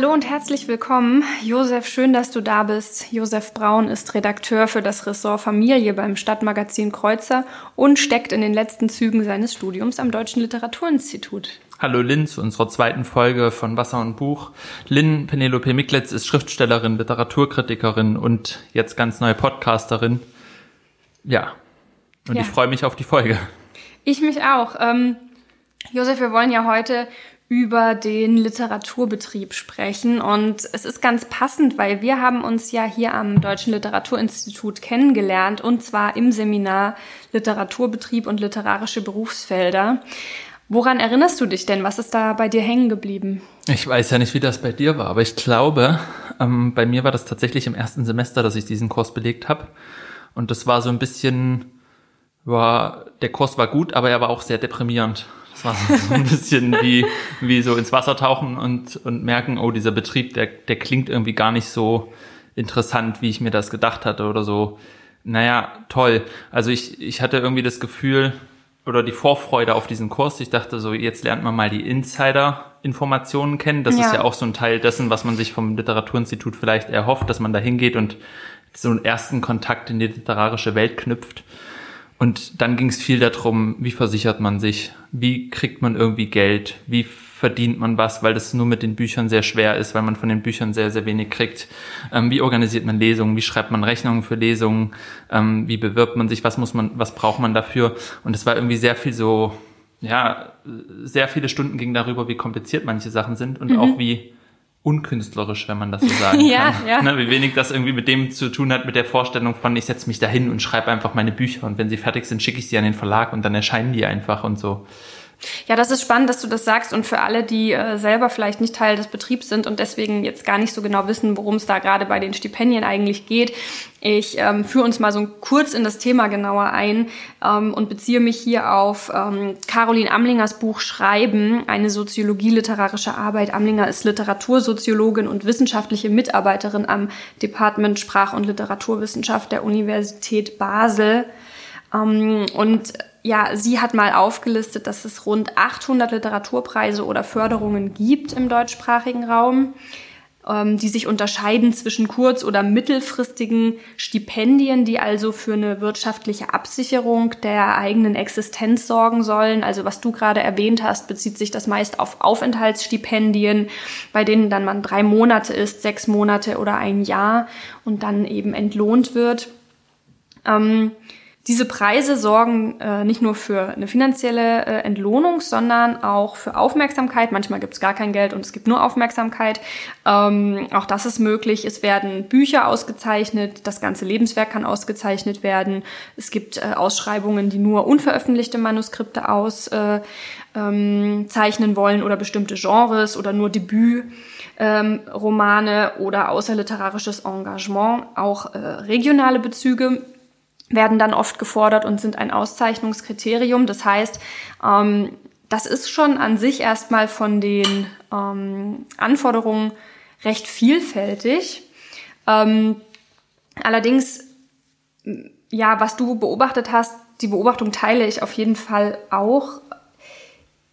Hallo und herzlich willkommen. Josef, schön, dass du da bist. Josef Braun ist Redakteur für das Ressort Familie beim Stadtmagazin Kreuzer und steckt in den letzten Zügen seines Studiums am Deutschen Literaturinstitut. Hallo Lynn zu unserer zweiten Folge von Wasser und Buch. Lynn Penelope Miklitz ist Schriftstellerin, Literaturkritikerin und jetzt ganz neue Podcasterin. Ja, und ja. ich freue mich auf die Folge. Ich mich auch. Ähm, Josef, wir wollen ja heute über den Literaturbetrieb sprechen. Und es ist ganz passend, weil wir haben uns ja hier am Deutschen Literaturinstitut kennengelernt und zwar im Seminar Literaturbetrieb und literarische Berufsfelder. Woran erinnerst du dich denn? Was ist da bei dir hängen geblieben? Ich weiß ja nicht, wie das bei dir war, aber ich glaube, ähm, bei mir war das tatsächlich im ersten Semester, dass ich diesen Kurs belegt habe. Und das war so ein bisschen, war, der Kurs war gut, aber er war auch sehr deprimierend. Das war so ein bisschen wie, wie so ins Wasser tauchen und, und merken, oh, dieser Betrieb, der, der klingt irgendwie gar nicht so interessant, wie ich mir das gedacht hatte oder so. Naja, toll. Also ich, ich hatte irgendwie das Gefühl oder die Vorfreude auf diesen Kurs. Ich dachte so, jetzt lernt man mal die Insider-Informationen kennen. Das ja. ist ja auch so ein Teil dessen, was man sich vom Literaturinstitut vielleicht erhofft, dass man da hingeht und so einen ersten Kontakt in die literarische Welt knüpft. Und dann ging es viel darum, wie versichert man sich, wie kriegt man irgendwie Geld, wie verdient man was, weil das nur mit den Büchern sehr schwer ist, weil man von den Büchern sehr, sehr wenig kriegt. Ähm, wie organisiert man Lesungen, wie schreibt man Rechnungen für Lesungen, ähm, wie bewirbt man sich, was muss man, was braucht man dafür? Und es war irgendwie sehr viel so, ja, sehr viele Stunden ging darüber, wie kompliziert manche Sachen sind und mhm. auch wie unkünstlerisch, wenn man das so sagen ja, kann. Ja. Ne, wie wenig das irgendwie mit dem zu tun hat, mit der Vorstellung von, ich setze mich dahin und schreibe einfach meine Bücher und wenn sie fertig sind, schicke ich sie an den Verlag und dann erscheinen die einfach und so. Ja, das ist spannend, dass du das sagst. Und für alle, die äh, selber vielleicht nicht Teil des Betriebs sind und deswegen jetzt gar nicht so genau wissen, worum es da gerade bei den Stipendien eigentlich geht, ich ähm, führe uns mal so kurz in das Thema genauer ein ähm, und beziehe mich hier auf ähm, Caroline Amlingers Buch Schreiben, eine soziologie-literarische Arbeit. Amlinger ist Literatursoziologin und wissenschaftliche Mitarbeiterin am Department Sprach- und Literaturwissenschaft der Universität Basel. Ähm, und ja, sie hat mal aufgelistet, dass es rund 800 Literaturpreise oder Förderungen gibt im deutschsprachigen Raum, ähm, die sich unterscheiden zwischen kurz- oder mittelfristigen Stipendien, die also für eine wirtschaftliche Absicherung der eigenen Existenz sorgen sollen. Also was du gerade erwähnt hast, bezieht sich das meist auf Aufenthaltsstipendien, bei denen dann man drei Monate ist, sechs Monate oder ein Jahr und dann eben entlohnt wird. Ähm, diese Preise sorgen äh, nicht nur für eine finanzielle äh, Entlohnung, sondern auch für Aufmerksamkeit. Manchmal gibt es gar kein Geld und es gibt nur Aufmerksamkeit. Ähm, auch das ist möglich. Es werden Bücher ausgezeichnet, das ganze Lebenswerk kann ausgezeichnet werden. Es gibt äh, Ausschreibungen, die nur unveröffentlichte Manuskripte auszeichnen ähm, wollen oder bestimmte Genres oder nur Debüt. Ähm, oder außerliterarisches Engagement, auch äh, regionale Bezüge werden dann oft gefordert und sind ein Auszeichnungskriterium. Das heißt, ähm, das ist schon an sich erstmal von den ähm, Anforderungen recht vielfältig. Ähm, allerdings, ja, was du beobachtet hast, die Beobachtung teile ich auf jeden Fall auch.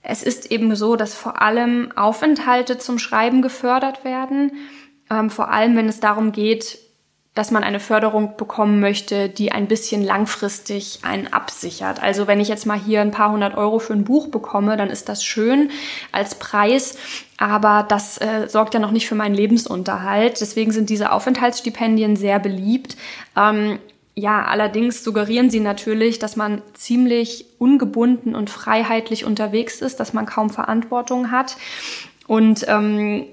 Es ist eben so, dass vor allem Aufenthalte zum Schreiben gefördert werden, ähm, vor allem wenn es darum geht, dass man eine Förderung bekommen möchte, die ein bisschen langfristig einen absichert. Also wenn ich jetzt mal hier ein paar hundert Euro für ein Buch bekomme, dann ist das schön als Preis, aber das äh, sorgt ja noch nicht für meinen Lebensunterhalt. Deswegen sind diese Aufenthaltsstipendien sehr beliebt. Ähm, ja, allerdings suggerieren sie natürlich, dass man ziemlich ungebunden und freiheitlich unterwegs ist, dass man kaum Verantwortung hat. Und ähm,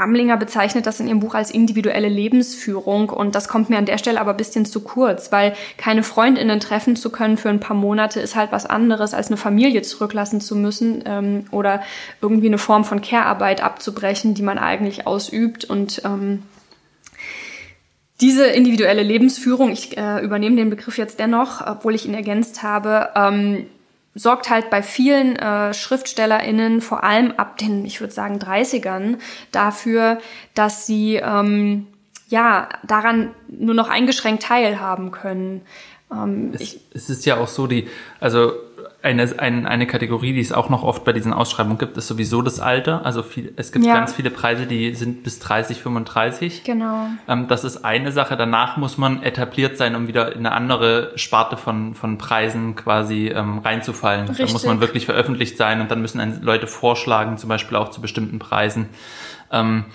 Amlinger bezeichnet das in ihrem Buch als individuelle Lebensführung. Und das kommt mir an der Stelle aber bisschen zu kurz, weil keine Freundinnen treffen zu können für ein paar Monate ist halt was anderes, als eine Familie zurücklassen zu müssen ähm, oder irgendwie eine Form von Care-Arbeit abzubrechen, die man eigentlich ausübt. Und ähm, diese individuelle Lebensführung, ich äh, übernehme den Begriff jetzt dennoch, obwohl ich ihn ergänzt habe, ähm, sorgt halt bei vielen äh, SchriftstellerInnen, vor allem ab den, ich würde sagen, 30ern, dafür, dass sie ähm, ja daran nur noch eingeschränkt teilhaben können. Ähm, es, es, ist ja auch so, die, also eine, eine, eine Kategorie, die es auch noch oft bei diesen Ausschreibungen gibt, ist sowieso das Alter. Also viel, es gibt ja. ganz viele Preise, die sind bis 30, 35. Genau. Ähm, das ist eine Sache. Danach muss man etabliert sein, um wieder in eine andere Sparte von, von Preisen quasi ähm, reinzufallen. Richtig. Da muss man wirklich veröffentlicht sein und dann müssen Leute vorschlagen, zum Beispiel auch zu bestimmten Preisen. Ähm,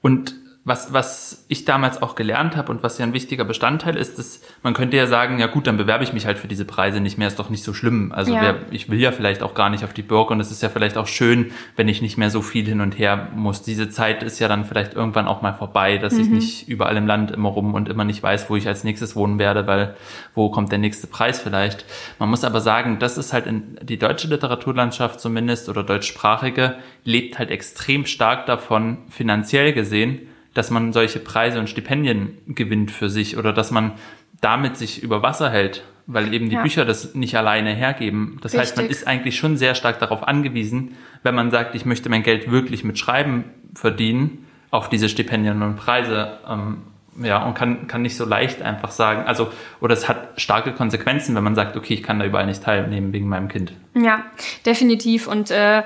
und was, was ich damals auch gelernt habe und was ja ein wichtiger Bestandteil ist, ist, man könnte ja sagen, ja gut, dann bewerbe ich mich halt für diese Preise nicht mehr, ist doch nicht so schlimm. Also ja. wer, ich will ja vielleicht auch gar nicht auf die Burg und es ist ja vielleicht auch schön, wenn ich nicht mehr so viel hin und her muss. Diese Zeit ist ja dann vielleicht irgendwann auch mal vorbei, dass mhm. ich nicht überall im Land immer rum und immer nicht weiß, wo ich als nächstes wohnen werde, weil wo kommt der nächste Preis vielleicht. Man muss aber sagen, das ist halt in die deutsche Literaturlandschaft zumindest oder deutschsprachige lebt halt extrem stark davon, finanziell gesehen, dass man solche Preise und Stipendien gewinnt für sich oder dass man damit sich über Wasser hält, weil eben die ja. Bücher das nicht alleine hergeben. Das Richtig. heißt, man ist eigentlich schon sehr stark darauf angewiesen, wenn man sagt, ich möchte mein Geld wirklich mit Schreiben verdienen, auf diese Stipendien und Preise. Ähm, ja, und kann, kann nicht so leicht einfach sagen, also, oder es hat starke Konsequenzen, wenn man sagt, okay, ich kann da überall nicht teilnehmen wegen meinem Kind. Ja, definitiv. Und äh,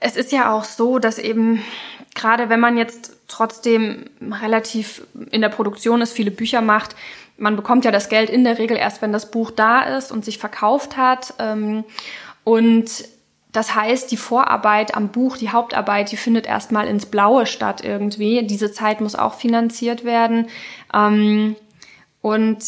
es ist ja auch so, dass eben gerade wenn man jetzt trotzdem relativ in der Produktion ist, viele Bücher macht, man bekommt ja das Geld in der Regel erst, wenn das Buch da ist und sich verkauft hat. Ähm, und das heißt, die Vorarbeit am Buch, die Hauptarbeit, die findet erstmal ins Blaue statt irgendwie. Diese Zeit muss auch finanziert werden. Ähm, und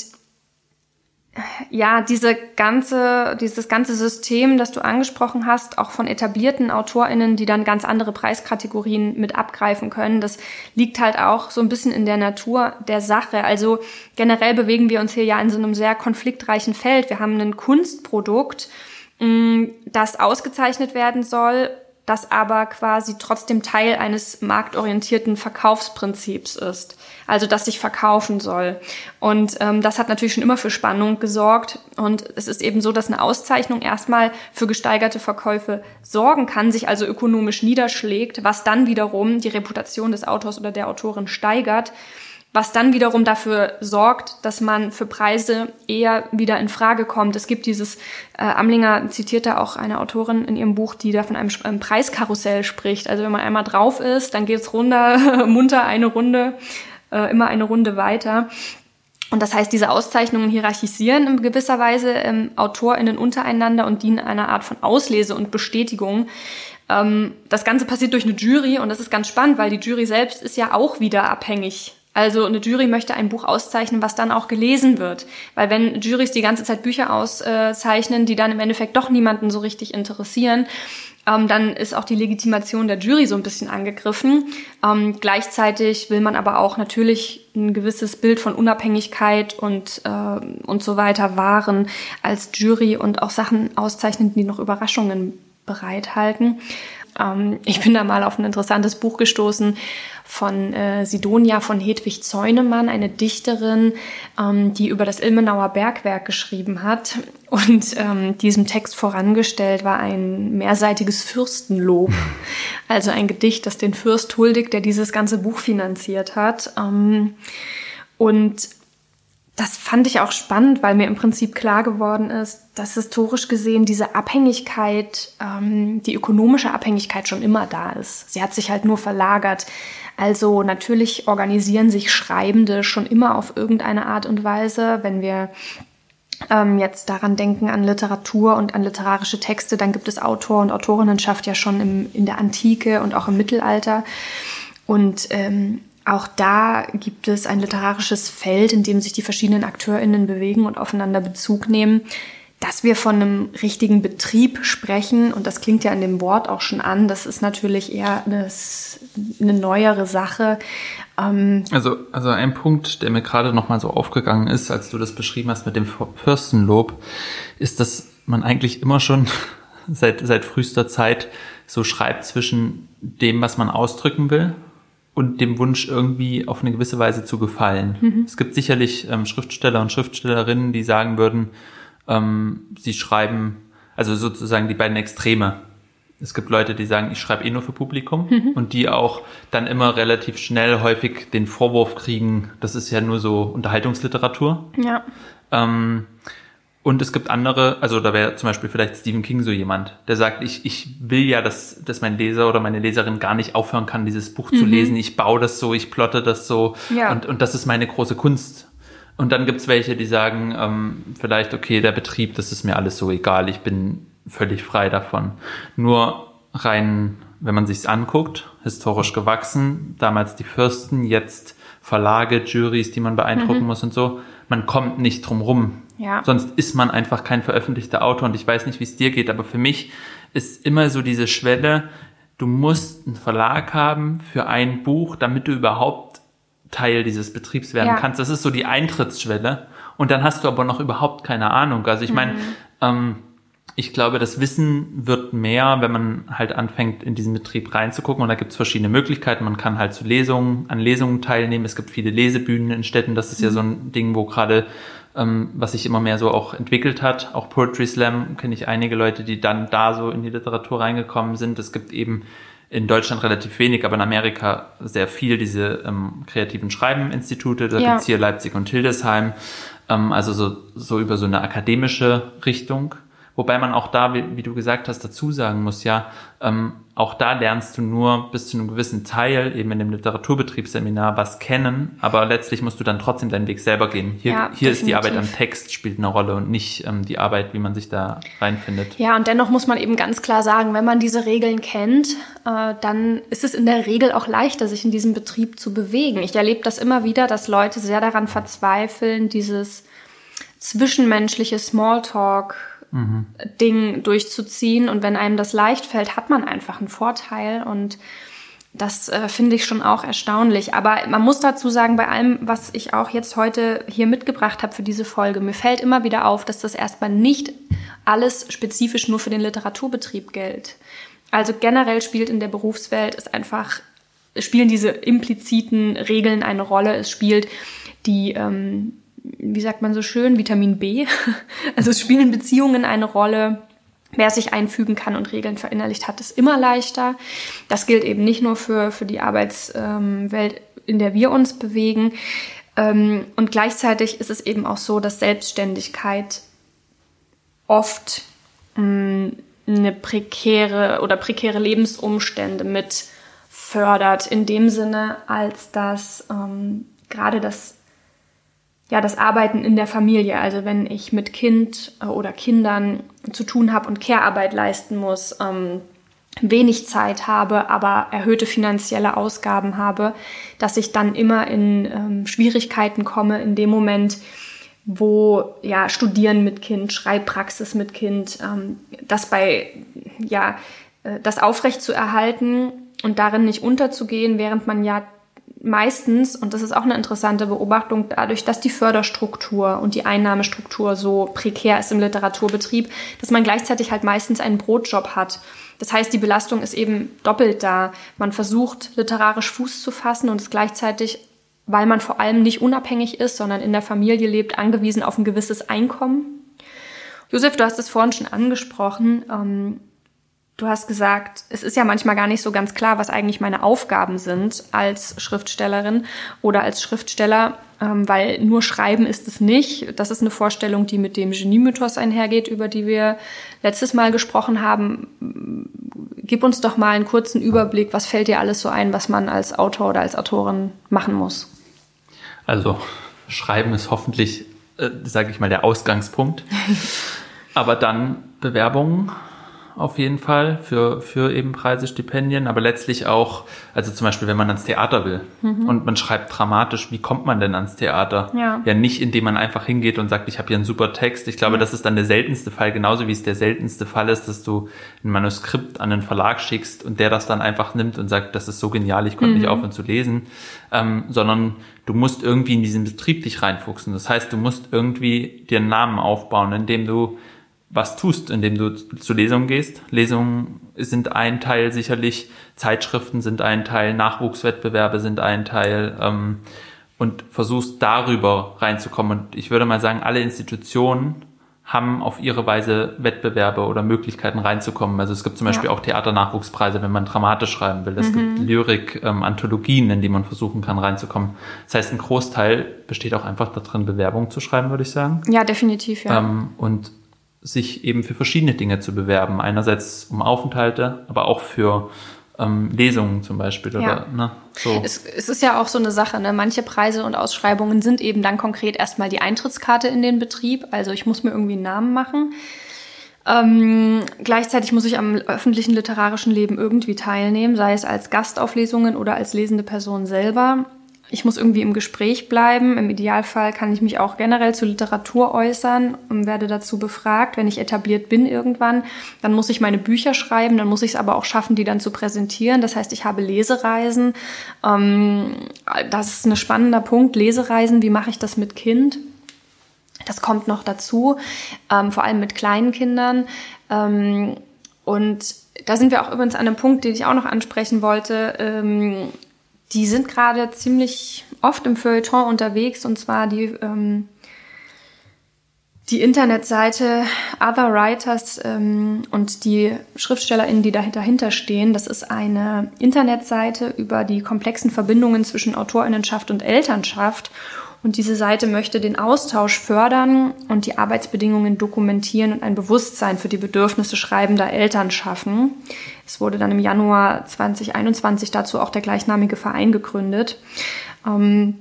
ja, diese ganze, dieses ganze System, das du angesprochen hast, auch von etablierten AutorInnen, die dann ganz andere Preiskategorien mit abgreifen können, das liegt halt auch so ein bisschen in der Natur der Sache. Also generell bewegen wir uns hier ja in so einem sehr konfliktreichen Feld. Wir haben ein Kunstprodukt, mm, das ausgezeichnet werden soll das aber quasi trotzdem Teil eines marktorientierten Verkaufsprinzips ist. Also dass sich verkaufen soll. Und ähm, das hat natürlich schon immer für Spannung gesorgt. Und es ist eben so, dass eine Auszeichnung erstmal für gesteigerte Verkäufe sorgen kann, sich also ökonomisch niederschlägt, was dann wiederum die Reputation des Autors oder der Autorin steigert was dann wiederum dafür sorgt, dass man für Preise eher wieder in Frage kommt. Es gibt dieses, äh, Amlinger zitiert da auch eine Autorin in ihrem Buch, die da von einem, einem Preiskarussell spricht. Also wenn man einmal drauf ist, dann geht's runter, munter eine Runde, äh, immer eine Runde weiter. Und das heißt, diese Auszeichnungen hierarchisieren in gewisser Weise ähm, AutorInnen untereinander und dienen einer Art von Auslese und Bestätigung. Ähm, das Ganze passiert durch eine Jury und das ist ganz spannend, weil die Jury selbst ist ja auch wieder abhängig also eine Jury möchte ein Buch auszeichnen, was dann auch gelesen wird. Weil wenn Juries die ganze Zeit Bücher auszeichnen, die dann im Endeffekt doch niemanden so richtig interessieren, ähm, dann ist auch die Legitimation der Jury so ein bisschen angegriffen. Ähm, gleichzeitig will man aber auch natürlich ein gewisses Bild von Unabhängigkeit und, äh, und so weiter wahren als Jury und auch Sachen auszeichnen, die noch Überraschungen bereithalten. Ähm, ich bin da mal auf ein interessantes Buch gestoßen von äh, Sidonia von Hedwig Zeunemann, eine Dichterin, ähm, die über das Ilmenauer Bergwerk geschrieben hat. Und ähm, diesem Text vorangestellt war ein mehrseitiges Fürstenlob, also ein Gedicht, das den Fürst huldigt, der dieses ganze Buch finanziert hat. Ähm, und das fand ich auch spannend, weil mir im Prinzip klar geworden ist, dass historisch gesehen diese Abhängigkeit, ähm, die ökonomische Abhängigkeit schon immer da ist. Sie hat sich halt nur verlagert. Also natürlich organisieren sich Schreibende schon immer auf irgendeine Art und Weise. Wenn wir ähm, jetzt daran denken an Literatur und an literarische Texte, dann gibt es Autor- und Autorinnenschaft ja schon im, in der Antike und auch im Mittelalter. Und ähm, auch da gibt es ein literarisches Feld, in dem sich die verschiedenen AkteurInnen bewegen und aufeinander Bezug nehmen. Dass wir von einem richtigen Betrieb sprechen, und das klingt ja in dem Wort auch schon an, das ist natürlich eher eine, eine neuere Sache. Ähm also, also ein Punkt, der mir gerade nochmal so aufgegangen ist, als du das beschrieben hast mit dem Fürstenlob, ist, dass man eigentlich immer schon seit, seit frühester Zeit so schreibt zwischen dem, was man ausdrücken will und dem Wunsch irgendwie auf eine gewisse Weise zu gefallen. Mhm. Es gibt sicherlich ähm, Schriftsteller und Schriftstellerinnen, die sagen würden, ähm, sie schreiben also sozusagen die beiden Extreme. Es gibt Leute, die sagen, ich schreibe eh nur für Publikum mhm. und die auch dann immer relativ schnell häufig den Vorwurf kriegen, das ist ja nur so Unterhaltungsliteratur. Ja. Ähm, und es gibt andere, also da wäre zum Beispiel vielleicht Stephen King so jemand, der sagt, ich, ich will ja, dass, dass mein Leser oder meine Leserin gar nicht aufhören kann, dieses Buch mhm. zu lesen. Ich baue das so, ich plotte das so ja. und, und das ist meine große Kunst. Und dann gibt's welche, die sagen, ähm, vielleicht, okay, der Betrieb, das ist mir alles so egal, ich bin völlig frei davon. Nur rein, wenn man sich's anguckt, historisch gewachsen, damals die Fürsten, jetzt Verlage, Juries, die man beeindrucken mhm. muss und so, man kommt nicht drum rum, ja. Sonst ist man einfach kein veröffentlichter Autor und ich weiß nicht, wie es dir geht, aber für mich ist immer so diese Schwelle, du musst einen Verlag haben für ein Buch, damit du überhaupt Teil dieses Betriebs werden ja. kannst. Das ist so die Eintrittsschwelle. Und dann hast du aber noch überhaupt keine Ahnung. Also ich meine, mhm. ähm, ich glaube, das Wissen wird mehr, wenn man halt anfängt, in diesen Betrieb reinzugucken. Und da gibt es verschiedene Möglichkeiten. Man kann halt zu Lesungen, an Lesungen teilnehmen. Es gibt viele Lesebühnen in Städten. Das ist ja so ein Ding, wo gerade, ähm, was sich immer mehr so auch entwickelt hat. Auch Poetry Slam kenne ich einige Leute, die dann da so in die Literatur reingekommen sind. Es gibt eben in Deutschland relativ wenig, aber in Amerika sehr viel diese ähm, kreativen Schreibeninstitute. Da ja. gibt's hier Leipzig und Hildesheim. Ähm, also so, so über so eine akademische Richtung. Wobei man auch da, wie, wie du gesagt hast, dazu sagen muss, ja, ähm, auch da lernst du nur bis zu einem gewissen Teil, eben in dem Literaturbetriebsseminar, was kennen, aber letztlich musst du dann trotzdem deinen Weg selber gehen. Hier, ja, hier ist die Arbeit am Text, spielt eine Rolle und nicht ähm, die Arbeit, wie man sich da reinfindet. Ja, und dennoch muss man eben ganz klar sagen, wenn man diese Regeln kennt, äh, dann ist es in der Regel auch leichter, sich in diesem Betrieb zu bewegen. Ich erlebe das immer wieder, dass Leute sehr daran verzweifeln, dieses zwischenmenschliche Smalltalk Ding durchzuziehen. Und wenn einem das leicht fällt, hat man einfach einen Vorteil. Und das äh, finde ich schon auch erstaunlich. Aber man muss dazu sagen, bei allem, was ich auch jetzt heute hier mitgebracht habe für diese Folge, mir fällt immer wieder auf, dass das erstmal nicht alles spezifisch nur für den Literaturbetrieb gilt. Also generell spielt in der Berufswelt es einfach, spielen diese impliziten Regeln eine Rolle. Es spielt die ähm, wie sagt man so schön, Vitamin B. Also es spielen Beziehungen eine Rolle. Wer sich einfügen kann und Regeln verinnerlicht hat, ist immer leichter. Das gilt eben nicht nur für, für die Arbeitswelt, in der wir uns bewegen. Ähm, und gleichzeitig ist es eben auch so, dass Selbstständigkeit oft mm, eine prekäre oder prekäre Lebensumstände mit fördert, in dem Sinne, als dass ähm, gerade das ja, das Arbeiten in der Familie. Also wenn ich mit Kind äh, oder Kindern zu tun habe und Care-Arbeit leisten muss, ähm, wenig Zeit habe, aber erhöhte finanzielle Ausgaben habe, dass ich dann immer in ähm, Schwierigkeiten komme in dem Moment, wo ja Studieren mit Kind, Schreibpraxis mit Kind, ähm, das bei ja äh, das aufrecht zu erhalten und darin nicht unterzugehen, während man ja meistens, und das ist auch eine interessante Beobachtung, dadurch, dass die Förderstruktur und die Einnahmestruktur so prekär ist im Literaturbetrieb, dass man gleichzeitig halt meistens einen Brotjob hat. Das heißt, die Belastung ist eben doppelt da. Man versucht, literarisch Fuß zu fassen und ist gleichzeitig, weil man vor allem nicht unabhängig ist, sondern in der Familie lebt, angewiesen auf ein gewisses Einkommen. Josef, du hast es vorhin schon angesprochen. Ähm, Du hast gesagt, es ist ja manchmal gar nicht so ganz klar, was eigentlich meine Aufgaben sind als Schriftstellerin oder als Schriftsteller, ähm, weil nur schreiben ist es nicht. Das ist eine Vorstellung, die mit dem Genie-Mythos einhergeht, über die wir letztes Mal gesprochen haben. Gib uns doch mal einen kurzen Überblick, was fällt dir alles so ein, was man als Autor oder als Autorin machen muss? Also, schreiben ist hoffentlich, äh, sage ich mal, der Ausgangspunkt. Aber dann Bewerbungen auf jeden Fall für, für eben Preise, Stipendien, aber letztlich auch, also zum Beispiel, wenn man ans Theater will mhm. und man schreibt dramatisch, wie kommt man denn ans Theater? Ja, ja nicht, indem man einfach hingeht und sagt, ich habe hier einen super Text. Ich glaube, mhm. das ist dann der seltenste Fall, genauso wie es der seltenste Fall ist, dass du ein Manuskript an einen Verlag schickst und der das dann einfach nimmt und sagt, das ist so genial, ich konnte mhm. nicht aufhören zu lesen, ähm, sondern du musst irgendwie in diesen Betrieb dich reinfuchsen. Das heißt, du musst irgendwie dir einen Namen aufbauen, indem du was tust, indem du zu Lesungen gehst. Lesungen sind ein Teil sicherlich, Zeitschriften sind ein Teil, Nachwuchswettbewerbe sind ein Teil ähm, und versuchst darüber reinzukommen. Und ich würde mal sagen, alle Institutionen haben auf ihre Weise Wettbewerbe oder Möglichkeiten reinzukommen. Also es gibt zum Beispiel ja. auch Theaternachwuchspreise, wenn man dramatisch schreiben will. Es mhm. gibt Lyrik-Anthologien, ähm, in die man versuchen kann reinzukommen. Das heißt, ein Großteil besteht auch einfach darin, Bewerbungen zu schreiben, würde ich sagen. Ja, definitiv, ja. Ähm, und sich eben für verschiedene Dinge zu bewerben. Einerseits um Aufenthalte, aber auch für ähm, Lesungen zum Beispiel. Oder, ja. ne, so. es, es ist ja auch so eine Sache, ne? manche Preise und Ausschreibungen sind eben dann konkret erstmal die Eintrittskarte in den Betrieb. Also ich muss mir irgendwie einen Namen machen. Ähm, gleichzeitig muss ich am öffentlichen literarischen Leben irgendwie teilnehmen, sei es als Gastauflesungen oder als lesende Person selber ich muss irgendwie im Gespräch bleiben. Im Idealfall kann ich mich auch generell zu Literatur äußern und werde dazu befragt, wenn ich etabliert bin irgendwann. Dann muss ich meine Bücher schreiben, dann muss ich es aber auch schaffen, die dann zu präsentieren. Das heißt, ich habe Lesereisen. Ähm, das ist ein spannender Punkt. Lesereisen, wie mache ich das mit Kind? Das kommt noch dazu, ähm, vor allem mit kleinen Kindern. Ähm, und da sind wir auch übrigens an einem Punkt, den ich auch noch ansprechen wollte. Die sind gerade ziemlich oft im Feuilleton unterwegs und zwar die, ähm, die Internetseite Other Writers ähm, und die SchriftstellerInnen, die dahinter stehen. Das ist eine Internetseite über die komplexen Verbindungen zwischen AutorInnenschaft und Elternschaft. Und diese Seite möchte den Austausch fördern und die Arbeitsbedingungen dokumentieren und ein Bewusstsein für die Bedürfnisse schreibender Eltern schaffen. Es wurde dann im Januar 2021 dazu auch der gleichnamige Verein gegründet. Ähm,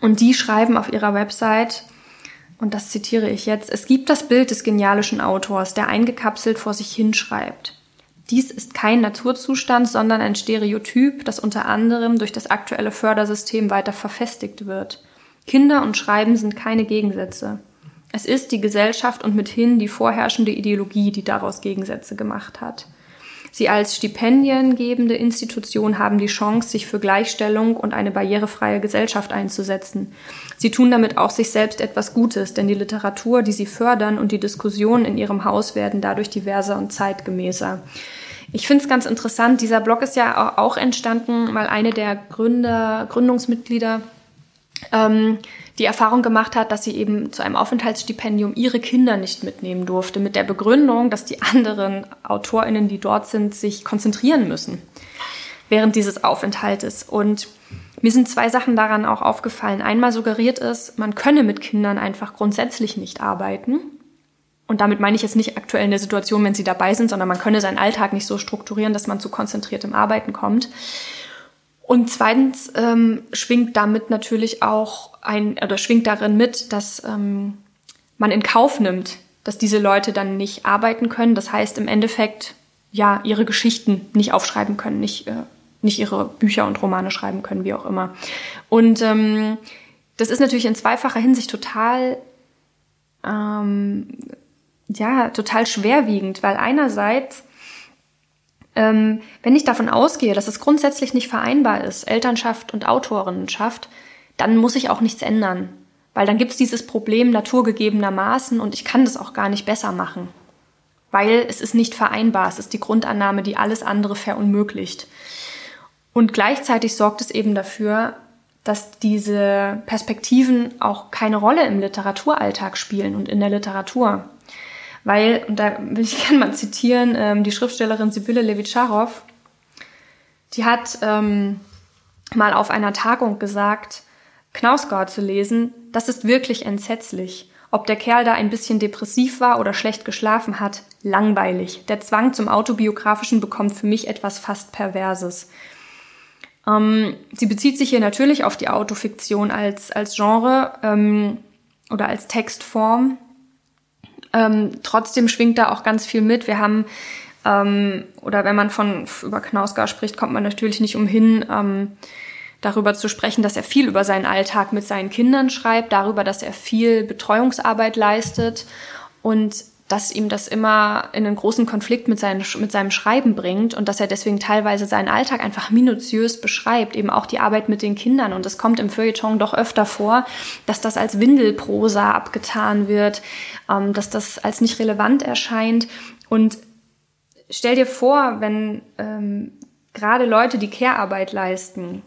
und die schreiben auf ihrer Website, und das zitiere ich jetzt, es gibt das Bild des genialischen Autors, der eingekapselt vor sich hinschreibt. Dies ist kein Naturzustand, sondern ein Stereotyp, das unter anderem durch das aktuelle Fördersystem weiter verfestigt wird. Kinder und Schreiben sind keine Gegensätze. Es ist die Gesellschaft und mithin die vorherrschende Ideologie, die daraus Gegensätze gemacht hat. Sie als stipendiengebende Institution haben die Chance, sich für Gleichstellung und eine barrierefreie Gesellschaft einzusetzen. Sie tun damit auch sich selbst etwas Gutes, denn die Literatur, die sie fördern und die Diskussionen in ihrem Haus werden dadurch diverser und zeitgemäßer. Ich finde es ganz interessant, dieser Blog ist ja auch entstanden, weil eine der Gründer, Gründungsmitglieder ähm, die Erfahrung gemacht hat, dass sie eben zu einem Aufenthaltsstipendium ihre Kinder nicht mitnehmen durfte, mit der Begründung, dass die anderen AutorInnen, die dort sind, sich konzentrieren müssen während dieses Aufenthaltes. Und mir sind zwei Sachen daran auch aufgefallen. Einmal suggeriert es, man könne mit Kindern einfach grundsätzlich nicht arbeiten. Und damit meine ich jetzt nicht aktuell in der Situation, wenn sie dabei sind, sondern man könne seinen Alltag nicht so strukturieren, dass man zu konzentriertem Arbeiten kommt. Und zweitens ähm, schwingt damit natürlich auch ein, oder schwingt darin mit, dass ähm, man in Kauf nimmt, dass diese Leute dann nicht arbeiten können. Das heißt im Endeffekt, ja, ihre Geschichten nicht aufschreiben können, nicht, äh, nicht ihre Bücher und Romane schreiben können, wie auch immer. Und ähm, das ist natürlich in zweifacher Hinsicht total, ähm, ja, total schwerwiegend, weil einerseits ähm, wenn ich davon ausgehe, dass es grundsätzlich nicht vereinbar ist, Elternschaft und Autorinnenschaft, dann muss ich auch nichts ändern. Weil dann gibt es dieses Problem naturgegebenermaßen und ich kann das auch gar nicht besser machen. Weil es ist nicht vereinbar. Es ist die Grundannahme, die alles andere verunmöglicht. Und gleichzeitig sorgt es eben dafür, dass diese Perspektiven auch keine Rolle im Literaturalltag spielen und in der Literatur. Weil, und da will ich gerne mal zitieren, ähm, die Schriftstellerin Sibylle Levitscharow, die hat ähm, mal auf einer Tagung gesagt, Knausgard zu lesen, das ist wirklich entsetzlich. Ob der Kerl da ein bisschen depressiv war oder schlecht geschlafen hat, langweilig. Der Zwang zum Autobiografischen bekommt für mich etwas fast Perverses. Ähm, sie bezieht sich hier natürlich auf die Autofiktion als, als Genre ähm, oder als Textform, ähm, trotzdem schwingt da auch ganz viel mit. Wir haben, ähm, oder wenn man von über Knausgar spricht, kommt man natürlich nicht umhin, ähm, darüber zu sprechen, dass er viel über seinen Alltag mit seinen Kindern schreibt, darüber, dass er viel Betreuungsarbeit leistet und dass ihm das immer in einen großen Konflikt mit, seinen, mit seinem Schreiben bringt und dass er deswegen teilweise seinen Alltag einfach minutiös beschreibt, eben auch die Arbeit mit den Kindern. Und es kommt im Feuilleton doch öfter vor, dass das als Windelprosa abgetan wird, ähm, dass das als nicht relevant erscheint. Und stell dir vor, wenn ähm, gerade Leute, die Care-Arbeit leisten,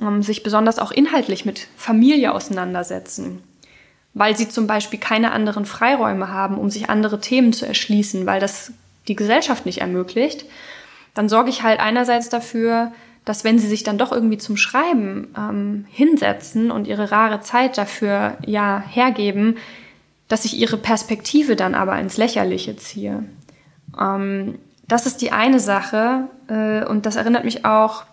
ähm, sich besonders auch inhaltlich mit Familie auseinandersetzen weil sie zum Beispiel keine anderen Freiräume haben, um sich andere Themen zu erschließen, weil das die Gesellschaft nicht ermöglicht, dann sorge ich halt einerseits dafür, dass wenn sie sich dann doch irgendwie zum Schreiben ähm, hinsetzen und ihre rare Zeit dafür ja hergeben, dass ich ihre Perspektive dann aber ins Lächerliche ziehe. Ähm, das ist die eine Sache äh, und das erinnert mich auch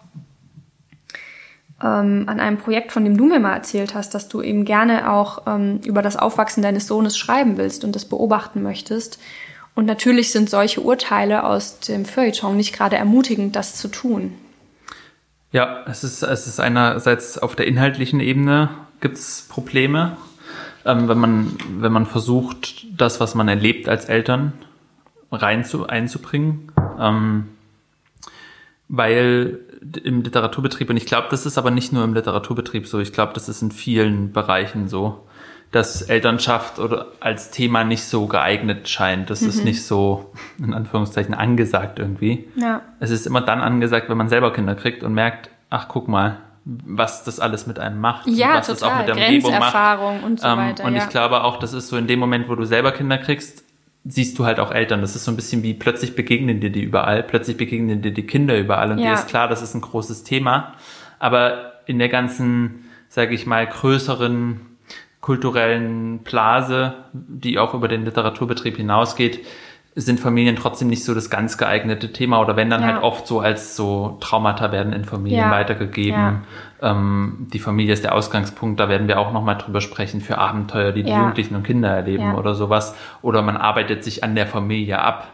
ähm, an einem Projekt, von dem du mir mal erzählt hast, dass du eben gerne auch ähm, über das Aufwachsen deines Sohnes schreiben willst und das beobachten möchtest. Und natürlich sind solche Urteile aus dem Feuilleton nicht gerade ermutigend, das zu tun. Ja, es ist, es ist einerseits auf der inhaltlichen Ebene gibt es Probleme, ähm, wenn man, wenn man versucht, das, was man erlebt als Eltern, rein zu, einzubringen. Ähm, weil im Literaturbetrieb, und ich glaube, das ist aber nicht nur im Literaturbetrieb so, ich glaube, das ist in vielen Bereichen so, dass Elternschaft oder als Thema nicht so geeignet scheint. Das mhm. ist nicht so, in Anführungszeichen, angesagt irgendwie. Ja. Es ist immer dann angesagt, wenn man selber Kinder kriegt und merkt, ach, guck mal, was das alles mit einem macht. Ja, was total. das auch mit der Umgebung macht. und so ähm, weiter. Und ja. ich glaube auch, das ist so in dem Moment, wo du selber Kinder kriegst, siehst du halt auch Eltern. Das ist so ein bisschen wie plötzlich begegnen dir die überall, plötzlich begegnen dir die Kinder überall und ja. dir ist klar, das ist ein großes Thema. Aber in der ganzen, sage ich mal, größeren kulturellen Blase, die auch über den Literaturbetrieb hinausgeht, sind Familien trotzdem nicht so das ganz geeignete Thema oder wenn dann ja. halt oft so als so Traumata werden in Familien ja. weitergegeben. Ja. Ähm, die Familie ist der Ausgangspunkt, da werden wir auch nochmal drüber sprechen für Abenteuer, die die Jugendlichen und Kinder erleben oder sowas. Oder man arbeitet sich an der Familie ab,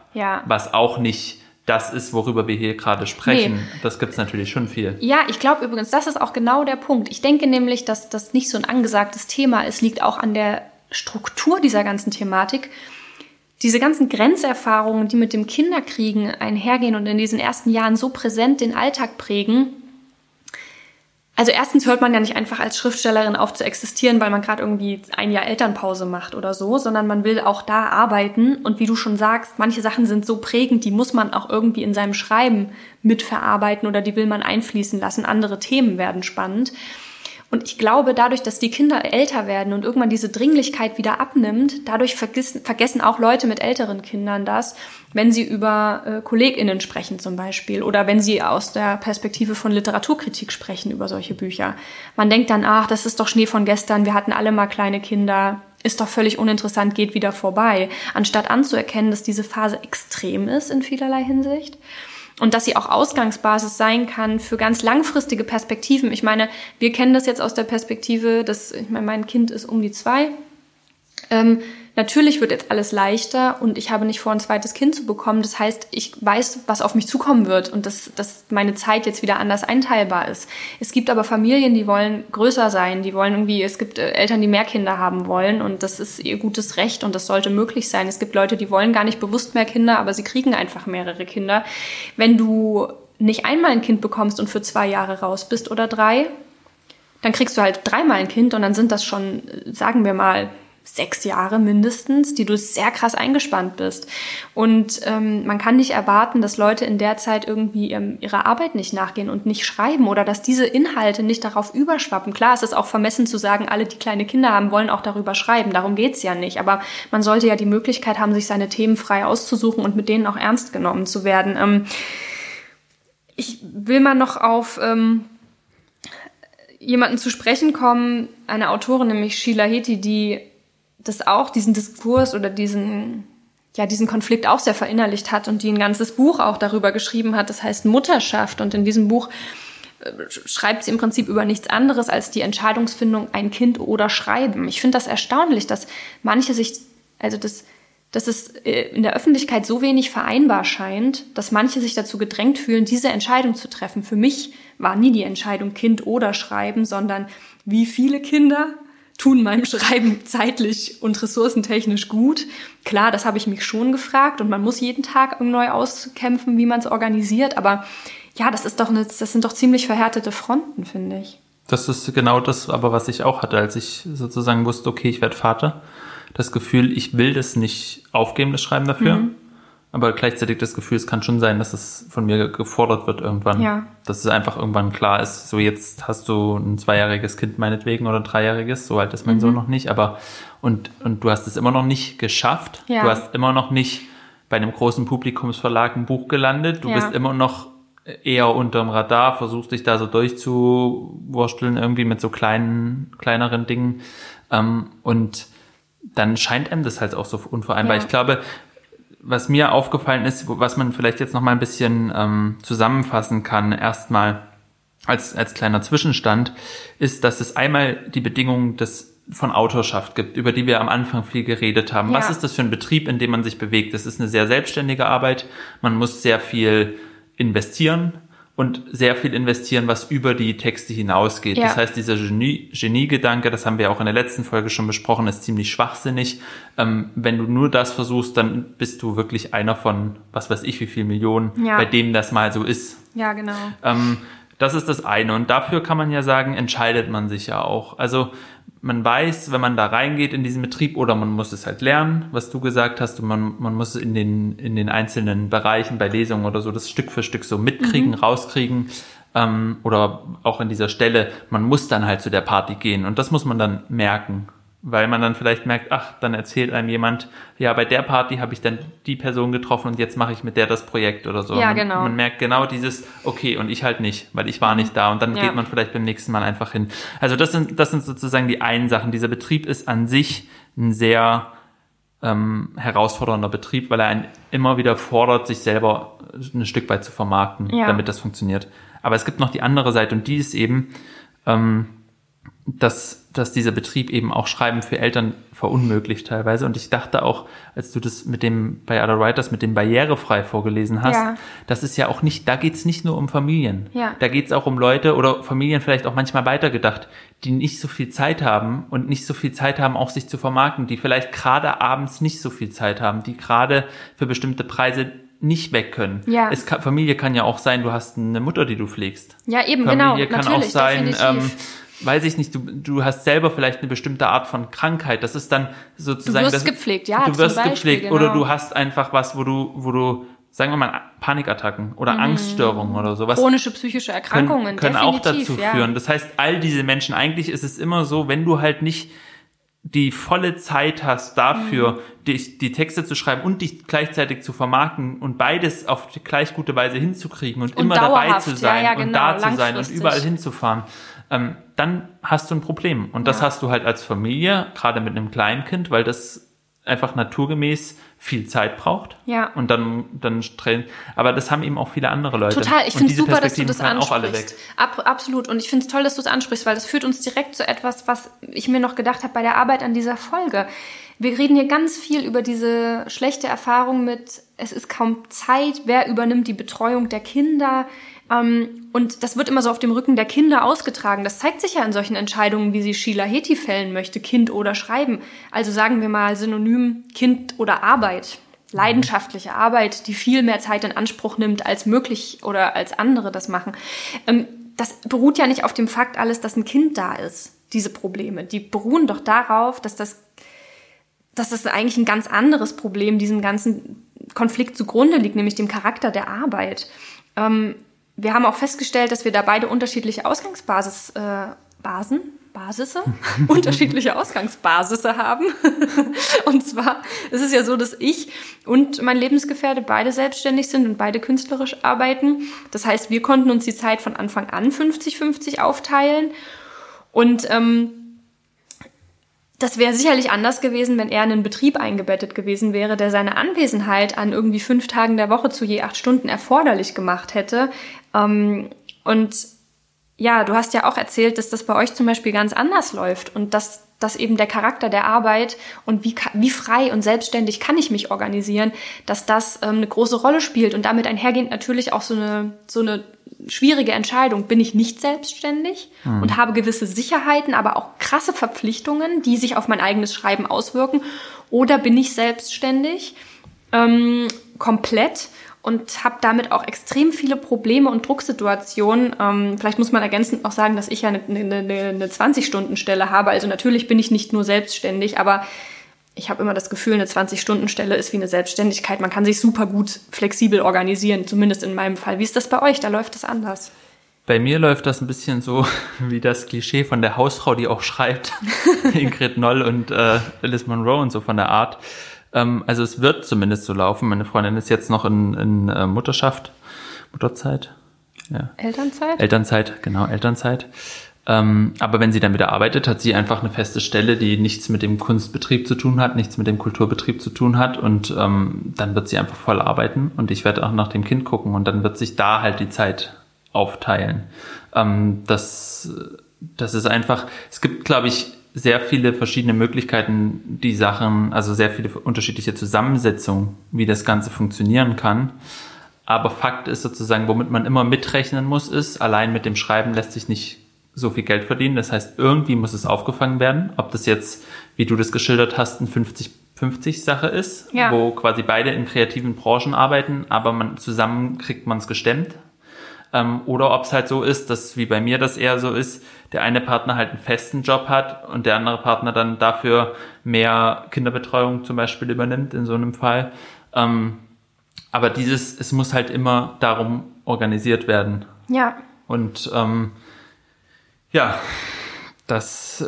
was auch nicht das ist, worüber wir hier gerade sprechen. Nee. Das gibt's natürlich schon viel. Ja, ich glaube übrigens, das ist auch genau der Punkt. Ich denke nämlich, dass das nicht so ein angesagtes Thema ist, liegt auch an der Struktur dieser ganzen Thematik diese ganzen Grenzerfahrungen, die mit dem Kinderkriegen einhergehen und in diesen ersten Jahren so präsent den Alltag prägen. Also erstens hört man ja nicht einfach als Schriftstellerin auf zu existieren, weil man gerade irgendwie ein Jahr Elternpause macht oder so, sondern man will auch da arbeiten. Und wie du schon sagst, manche Sachen sind so prägend, die muss man auch irgendwie in seinem Schreiben mitverarbeiten oder die will man einfließen lassen. Andere Themen werden spannend. Und ich glaube, dadurch, dass die Kinder älter werden und irgendwann diese Dringlichkeit wieder abnimmt, dadurch vergessen, vergessen auch Leute mit älteren Kindern das, wenn sie über äh, KollegInnen sprechen zum Beispiel oder wenn sie aus der Perspektive von Literaturkritik sprechen über solche Bücher. Man denkt dann, ach, das ist doch Schnee von gestern, wir hatten alle mal kleine Kinder, ist doch völlig uninteressant, geht wieder vorbei, anstatt anzuerkennen, dass diese Phase extrem ist in vielerlei Hinsicht und dass sie auch Ausgangsbasis sein kann für ganz langfristige Perspektiven. Ich meine, wir kennen das jetzt aus der Perspektive, dass ich meine, mein Kind ist um die zwei. Ähm, natürlich wird jetzt alles leichter und ich habe nicht vor, ein zweites Kind zu bekommen. Das heißt, ich weiß, was auf mich zukommen wird und dass, dass meine Zeit jetzt wieder anders einteilbar ist. Es gibt aber Familien, die wollen größer sein, die wollen irgendwie, es gibt äh, Eltern, die mehr Kinder haben wollen und das ist ihr gutes Recht und das sollte möglich sein. Es gibt Leute, die wollen gar nicht bewusst mehr Kinder, aber sie kriegen einfach mehrere Kinder. Wenn du nicht einmal ein Kind bekommst und für zwei Jahre raus bist oder drei, dann kriegst du halt dreimal ein Kind und dann sind das schon, sagen wir mal, sechs Jahre mindestens, die du sehr krass eingespannt bist. Und ähm, man kann nicht erwarten, dass Leute in der Zeit irgendwie ähm, ihrer Arbeit nicht nachgehen und nicht schreiben oder dass diese Inhalte nicht darauf überschwappen. Klar, es ist auch vermessen zu sagen, alle, die kleine Kinder haben, wollen auch darüber schreiben. Darum geht's ja nicht. Aber man sollte ja die Möglichkeit haben, sich seine Themen frei auszusuchen und mit denen auch ernst genommen zu werden. Ähm, ich will mal noch auf ähm, jemanden zu sprechen kommen, eine Autorin, nämlich Sheila Heti, die das auch, diesen Diskurs oder diesen, ja, diesen Konflikt auch sehr verinnerlicht hat und die ein ganzes Buch auch darüber geschrieben hat. Das heißt Mutterschaft. Und in diesem Buch äh, schreibt sie im Prinzip über nichts anderes als die Entscheidungsfindung ein Kind oder Schreiben. Ich finde das erstaunlich, dass manche sich, also das, dass es äh, in der Öffentlichkeit so wenig vereinbar scheint, dass manche sich dazu gedrängt fühlen, diese Entscheidung zu treffen. Für mich war nie die Entscheidung Kind oder Schreiben, sondern wie viele Kinder tun meinem Schreiben zeitlich und ressourcentechnisch gut? Klar, das habe ich mich schon gefragt und man muss jeden Tag neu auskämpfen, wie man es organisiert, aber ja, das ist doch eine, das sind doch ziemlich verhärtete Fronten, finde ich. Das ist genau das, aber was ich auch hatte, als ich sozusagen wusste, okay, ich werde Vater. Das Gefühl, ich will das nicht aufgeben, das Schreiben dafür. Mhm. Aber gleichzeitig das Gefühl, es kann schon sein, dass es von mir gefordert wird irgendwann. Ja. Dass es einfach irgendwann klar ist, so jetzt hast du ein zweijähriges Kind meinetwegen oder ein dreijähriges, so alt ist mein Mhm. Sohn noch nicht, aber und, und du hast es immer noch nicht geschafft. Ja. Du hast immer noch nicht bei einem großen Publikumsverlag ein Buch gelandet. Du Ja. bist immer noch eher unterm Radar, versuchst dich da so durchzuwursteln irgendwie mit so kleinen, kleineren Dingen. Ähm, und dann scheint einem das halt auch so unvereinbar. Ja. Ich glaube, was mir aufgefallen ist, was man vielleicht jetzt noch mal ein bisschen ähm, zusammenfassen kann, erstmal als, als kleiner Zwischenstand, ist, dass es einmal die Bedingungen des von Autorschaft gibt, über die wir am Anfang viel geredet haben. Was Ja. ist das für ein Betrieb, in dem man sich bewegt? Das ist eine sehr selbstständige Arbeit. Man muss sehr viel investieren und sehr viel investieren, was über die Texte hinausgeht. Ja. Das heißt, dieser Genie, Genie-Gedanke, das haben wir auch in der letzten Folge schon besprochen, ist ziemlich schwachsinnig. Ähm, wenn du nur das versuchst, dann bist du wirklich einer von, was weiß ich, wie viel Millionen, Ja. bei dem das mal so ist. Ja, genau. Ähm, das ist das eine. Und dafür kann man ja sagen, entscheidet man sich ja auch. Also man weiß, wenn man da reingeht in diesen Betrieb oder man muss es halt lernen, was du gesagt hast, und man, man muss in den, in den einzelnen Bereichen bei Lesungen oder so das Stück für Stück so mitkriegen, rauskriegen. Ähm, oder auch in dieser Stelle, man muss dann halt zu der Party gehen und das muss man dann merken. Weil man dann vielleicht merkt, ach, dann erzählt einem jemand, ja, bei der Party habe ich dann die Person getroffen und jetzt mache ich mit der das Projekt oder so. Ja, man, genau. Man merkt genau dieses, okay, und ich halt nicht, weil ich war nicht da. Und dann Ja. geht man vielleicht beim nächsten Mal einfach hin. Also das sind, das sind sozusagen die einen Sachen. Dieser Betrieb ist an sich ein sehr ähm, herausfordernder Betrieb, weil er einen immer wieder fordert, sich selber ein Stück weit zu vermarkten, Ja. damit das funktioniert. Aber es gibt noch die andere Seite und die ist eben, ähm, dass, dass dieser Betrieb eben auch Schreiben für Eltern verunmöglicht teilweise. Und ich dachte auch, als du das mit dem bei Other Writers mit dem barrierefrei vorgelesen hast, Ja. das ist ja auch nicht, da geht's nicht nur um Familien. Ja. Da geht's auch um Leute oder Familien vielleicht auch manchmal weitergedacht, die nicht so viel Zeit haben und nicht so viel Zeit haben, auch sich zu vermarkten, die vielleicht gerade abends nicht so viel Zeit haben, die gerade für bestimmte Preise nicht weg können. Ja. Es kann, Familie kann ja auch sein, du hast eine Mutter, die du pflegst. Ja, eben, genau. Familie kann Natürlich, auch sein, definitiv. ähm, weiß ich nicht, du, du hast selber vielleicht eine bestimmte Art von Krankheit. Das ist dann sozusagen. Du wirst das, gepflegt, ja, Du wirst Beispiel, gepflegt oder genau. du hast einfach was, wo du, wo du, sagen wir mal, Panikattacken oder Angststörungen oder sowas. Chronische psychische Können, Erkrankungen, können auch definitiv, dazu ja. führen. Das heißt, all diese Menschen, eigentlich ist es immer so, wenn du halt nicht die volle Zeit hast dafür, Mhm. dich, die Texte zu schreiben und dich gleichzeitig zu vermarkten und beides auf die gleich gute Weise hinzukriegen und, Und immer dabei zu ja, sein ja, und genau, da zu sein und überall hinzufahren, ähm, dann hast du ein Problem. Und das Ja. hast du halt als Familie, gerade mit einem Kleinkind, weil das einfach naturgemäß viel Zeit braucht. Ja. Und dann, dann aber das haben eben auch viele andere Leute. Total, ich finde es super, dass du das fallen auch alle weg. ansprichst. Ab, absolut. Und ich finde es toll, dass du es ansprichst, weil das führt uns direkt zu etwas, was ich mir noch gedacht habe bei der Arbeit an dieser Folge. Wir reden hier ganz viel über diese schlechte Erfahrung mit, es ist kaum Zeit, wer übernimmt die Betreuung der Kinder. Ähm, und das wird immer so auf dem Rücken der Kinder ausgetragen. Das zeigt sich ja in solchen Entscheidungen, wie sie Sheila Heti fällen möchte, Kind oder Schreiben. Also sagen wir mal synonym Kind oder Arbeit leidenschaftliche Arbeit, die viel mehr Zeit in Anspruch nimmt, als möglich oder als andere das machen. Ähm, das beruht ja nicht auf dem Fakt alles, dass ein Kind da ist, diese Probleme. Die beruhen doch darauf, dass das, dass das eigentlich ein ganz anderes Problem diesem ganzen Konflikt zugrunde liegt, nämlich dem Charakter der Arbeit. Wir haben auch festgestellt, dass wir da beide unterschiedliche Ausgangsbasis, äh, Basen, Basisse, unterschiedliche Ausgangsbasisse haben. und zwar ist es ja so, dass ich und mein Lebensgefährte beide selbstständig sind und beide künstlerisch arbeiten. Das heißt, wir konnten uns die Zeit von Anfang an 50-50 aufteilen. Und ähm, das wäre sicherlich anders gewesen, wenn er in einen Betrieb eingebettet gewesen wäre, der seine Anwesenheit an irgendwie fünf Tagen der Woche zu je acht Stunden erforderlich gemacht hätte. Ähm, und ja, du hast ja auch erzählt, dass das bei euch zum Beispiel ganz anders läuft und dass, dass eben der Charakter der Arbeit und wie, wie frei und selbstständig kann ich mich organisieren, dass das ähm, eine große Rolle spielt und damit einhergehend natürlich auch so eine, so eine schwierige Entscheidung. Bin ich nicht selbstständig und habe gewisse Sicherheiten, aber auch krasse Verpflichtungen, die sich auf mein eigenes Schreiben auswirken? Oder bin ich selbstständig ähm, komplett und habe damit auch extrem viele Probleme und Drucksituationen. Ähm, vielleicht muss man ergänzend noch sagen, dass ich ja eine, eine, eine 20-Stunden-Stelle habe. Also natürlich bin ich nicht nur selbstständig, aber ich habe immer das Gefühl, eine 20-Stunden-Stelle ist wie eine Selbstständigkeit. Man kann sich super gut flexibel organisieren, zumindest in meinem Fall. Wie ist das bei euch? Da läuft das anders. Bei mir läuft das ein bisschen so wie das Klischee von der Hausfrau, die auch schreibt. Ingrid Noll und äh, Alice Monroe und so von der Art. Ähm, also es wird zumindest so laufen. Meine Freundin ist jetzt noch in, in äh, Mutterschaft, Mutterzeit. Ja. Elternzeit? Elternzeit, genau, Elternzeit. Ähm, aber wenn sie dann wieder arbeitet, hat sie einfach eine feste Stelle, die nichts mit dem Kunstbetrieb zu tun hat, nichts mit dem Kulturbetrieb zu tun hat. Und ähm, dann wird sie einfach voll arbeiten und ich werde auch nach dem Kind gucken und dann wird sich da halt die Zeit aufteilen. Ähm, das, das ist einfach, es gibt, glaube ich, sehr viele verschiedene Möglichkeiten, die Sachen, also sehr viele unterschiedliche Zusammensetzungen, wie das Ganze funktionieren kann. Aber Fakt ist sozusagen, womit man immer mitrechnen muss, ist, allein mit dem Schreiben lässt sich nicht so viel Geld verdienen. Das heißt, irgendwie muss es aufgefangen werden. Ob das jetzt, wie du das geschildert hast, ein 50-50 Sache ist, ja. wo quasi beide in kreativen Branchen arbeiten, aber man zusammen kriegt man es gestemmt. Ähm, oder ob es halt so ist, dass wie bei mir das eher so ist, der eine Partner halt einen festen Job hat und der andere Partner dann dafür mehr Kinderbetreuung zum Beispiel übernimmt in so einem Fall. Ähm, aber dieses, es muss halt immer darum organisiert werden. Ja. Und ähm, ja, das,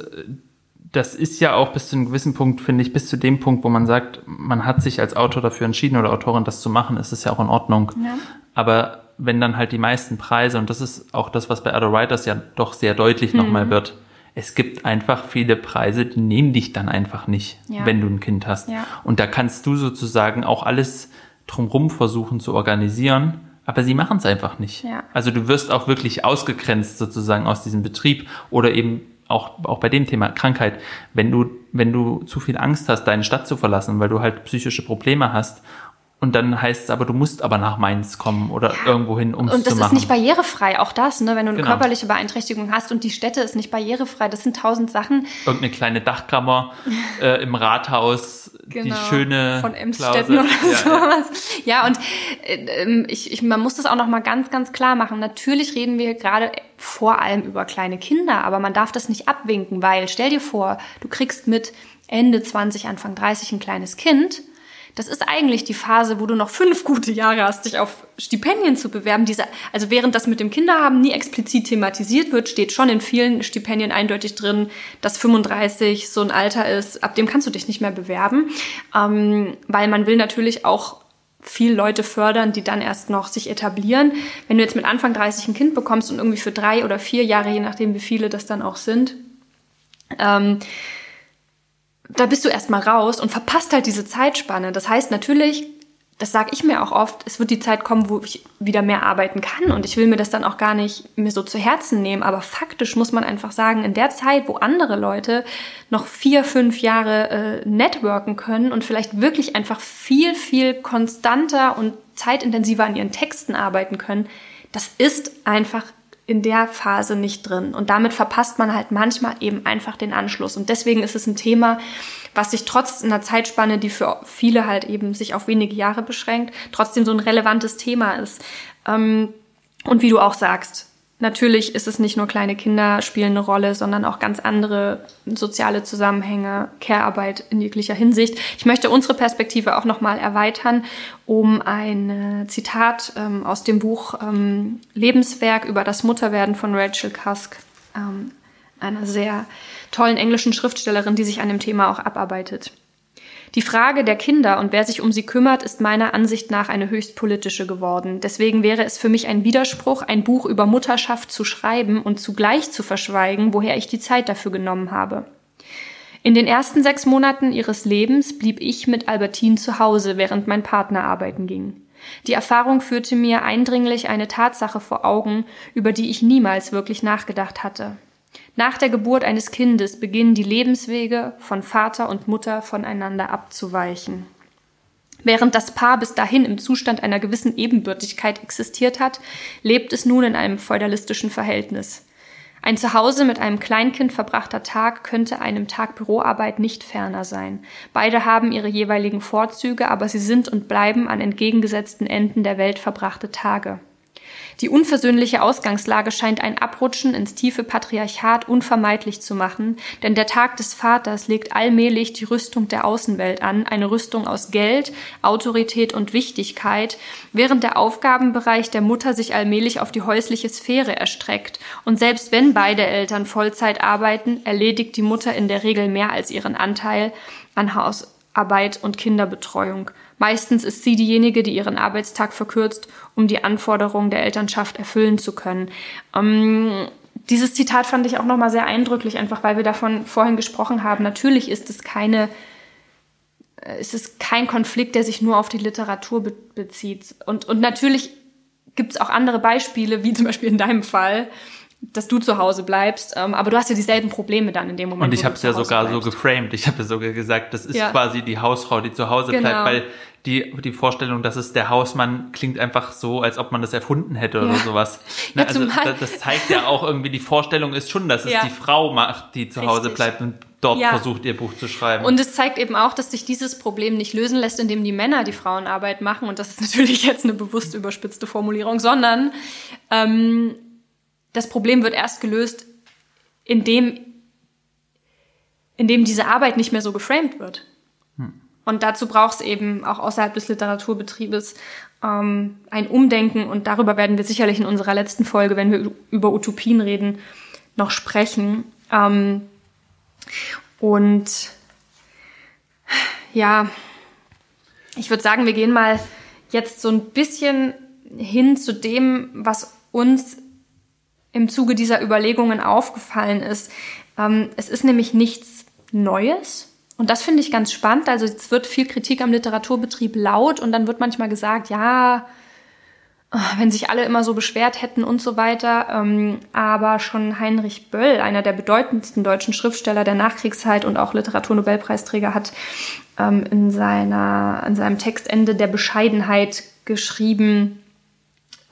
das ist ja auch bis zu einem gewissen Punkt, finde ich, bis zu dem Punkt, wo man sagt, man hat sich als Autor dafür entschieden oder Autorin, das zu machen, ist es ja auch in Ordnung. Ja. Aber wenn dann halt die meisten Preise, und das ist auch das, was bei Other Writers ja doch sehr deutlich mhm. nochmal wird, es gibt einfach viele Preise, die nehmen dich dann einfach nicht, ja. wenn du ein Kind hast. Ja. Und da kannst du sozusagen auch alles drumrum versuchen zu organisieren aber sie machen es einfach nicht. Ja. Also du wirst auch wirklich ausgegrenzt sozusagen aus diesem Betrieb oder eben auch, auch bei dem Thema Krankheit, wenn du, wenn du zu viel Angst hast, deine Stadt zu verlassen, weil du halt psychische Probleme hast und dann heißt es aber, du musst aber nach Mainz kommen oder ja. irgendwo hin, um es zu machen. Und das ist nicht barrierefrei, auch das, ne? wenn du eine genau. körperliche Beeinträchtigung hast und die Stätte ist nicht barrierefrei, das sind tausend Sachen. Irgendeine kleine Dachkammer äh, im Rathaus, genau. die schöne Von Emsstetten oder ja, sowas. Ja, ja und äh, ich, ich, man muss das auch noch mal ganz, ganz klar machen. Natürlich reden wir gerade vor allem über kleine Kinder, aber man darf das nicht abwinken, weil stell dir vor, du kriegst mit Ende 20, Anfang 30 ein kleines Kind das ist eigentlich die Phase, wo du noch fünf gute Jahre hast, dich auf Stipendien zu bewerben. Diese, also während das mit dem Kinderhaben nie explizit thematisiert wird, steht schon in vielen Stipendien eindeutig drin, dass 35 so ein Alter ist, ab dem kannst du dich nicht mehr bewerben, ähm, weil man will natürlich auch viel Leute fördern, die dann erst noch sich etablieren. Wenn du jetzt mit Anfang 30 ein Kind bekommst und irgendwie für drei oder vier Jahre, je nachdem wie viele das dann auch sind, ähm, da bist du erstmal raus und verpasst halt diese Zeitspanne. Das heißt natürlich, das sage ich mir auch oft, es wird die Zeit kommen, wo ich wieder mehr arbeiten kann und ich will mir das dann auch gar nicht mir so zu Herzen nehmen. Aber faktisch muss man einfach sagen, in der Zeit, wo andere Leute noch vier, fünf Jahre äh, networken können und vielleicht wirklich einfach viel, viel konstanter und zeitintensiver an ihren Texten arbeiten können, das ist einfach in der Phase nicht drin. Und damit verpasst man halt manchmal eben einfach den Anschluss. Und deswegen ist es ein Thema, was sich trotz einer Zeitspanne, die für viele halt eben sich auf wenige Jahre beschränkt, trotzdem so ein relevantes Thema ist. Ähm, und wie du auch sagst, Natürlich ist es nicht nur kleine Kinder spielen eine Rolle, sondern auch ganz andere soziale Zusammenhänge, Care-Arbeit in jeglicher Hinsicht. Ich möchte unsere Perspektive auch nochmal erweitern, um ein Zitat ähm, aus dem Buch ähm, Lebenswerk über das Mutterwerden von Rachel Cusk, ähm, einer sehr tollen englischen Schriftstellerin, die sich an dem Thema auch abarbeitet. Die Frage der Kinder und wer sich um sie kümmert, ist meiner Ansicht nach eine höchst politische geworden. Deswegen wäre es für mich ein Widerspruch, ein Buch über Mutterschaft zu schreiben und zugleich zu verschweigen, woher ich die Zeit dafür genommen habe. In den ersten sechs Monaten ihres Lebens blieb ich mit Albertine zu Hause, während mein Partner arbeiten ging. Die Erfahrung führte mir eindringlich eine Tatsache vor Augen, über die ich niemals wirklich nachgedacht hatte. Nach der Geburt eines Kindes beginnen die Lebenswege von Vater und Mutter voneinander abzuweichen. Während das Paar bis dahin im Zustand einer gewissen Ebenbürtigkeit existiert hat, lebt es nun in einem feudalistischen Verhältnis. Ein Zuhause mit einem Kleinkind verbrachter Tag könnte einem Tag Büroarbeit nicht ferner sein. Beide haben ihre jeweiligen Vorzüge, aber sie sind und bleiben an entgegengesetzten Enden der Welt verbrachte Tage. Die unversöhnliche Ausgangslage scheint ein Abrutschen ins tiefe Patriarchat unvermeidlich zu machen, denn der Tag des Vaters legt allmählich die Rüstung der Außenwelt an, eine Rüstung aus Geld, Autorität und Wichtigkeit, während der Aufgabenbereich der Mutter sich allmählich auf die häusliche Sphäre erstreckt. Und selbst wenn beide Eltern Vollzeit arbeiten, erledigt die Mutter in der Regel mehr als ihren Anteil an Hausarbeit und Kinderbetreuung. Meistens ist sie diejenige, die ihren Arbeitstag verkürzt, um die Anforderungen der Elternschaft erfüllen zu können. Ähm, dieses Zitat fand ich auch nochmal sehr eindrücklich, einfach weil wir davon vorhin gesprochen haben. Natürlich ist es keine, äh, es ist kein Konflikt, der sich nur auf die Literatur be bezieht. Und, und natürlich gibt es auch andere Beispiele, wie zum Beispiel in deinem Fall, dass du zu Hause bleibst. Ähm, aber du hast ja dieselben Probleme dann in dem Moment. Und ich habe es ja sogar bleibst. so geframed. Ich habe ja sogar gesagt, das ist ja. quasi die Hausfrau, die zu Hause genau. bleibt, weil die, die Vorstellung, dass es der Hausmann klingt einfach so, als ob man das erfunden hätte oder ja. sowas. Ne, also das, das, zeigt ja auch irgendwie, die Vorstellung ist schon, dass es ja. die Frau macht, die zu Richtig. Hause bleibt und dort ja. versucht, ihr Buch zu schreiben. Und es zeigt eben auch, dass sich dieses Problem nicht lösen lässt, indem die Männer die Frauenarbeit machen. Und das ist natürlich jetzt eine bewusst überspitzte Formulierung, sondern ähm, das Problem wird erst gelöst, indem, indem diese Arbeit nicht mehr so geframed wird. Und dazu braucht es eben auch außerhalb des Literaturbetriebes ähm, ein Umdenken. Und darüber werden wir sicherlich in unserer letzten Folge, wenn wir über Utopien reden, noch sprechen. Ähm, und ja, ich würde sagen, wir gehen mal jetzt so ein bisschen hin zu dem, was uns im Zuge dieser Überlegungen aufgefallen ist. Ähm, es ist nämlich nichts Neues. Und das finde ich ganz spannend. Also es wird viel Kritik am Literaturbetrieb laut und dann wird manchmal gesagt, ja, wenn sich alle immer so beschwert hätten und so weiter. Ähm, aber schon Heinrich Böll, einer der bedeutendsten deutschen Schriftsteller der Nachkriegszeit und auch Literaturnobelpreisträger, hat ähm, in, seiner, in seinem Textende der Bescheidenheit geschrieben,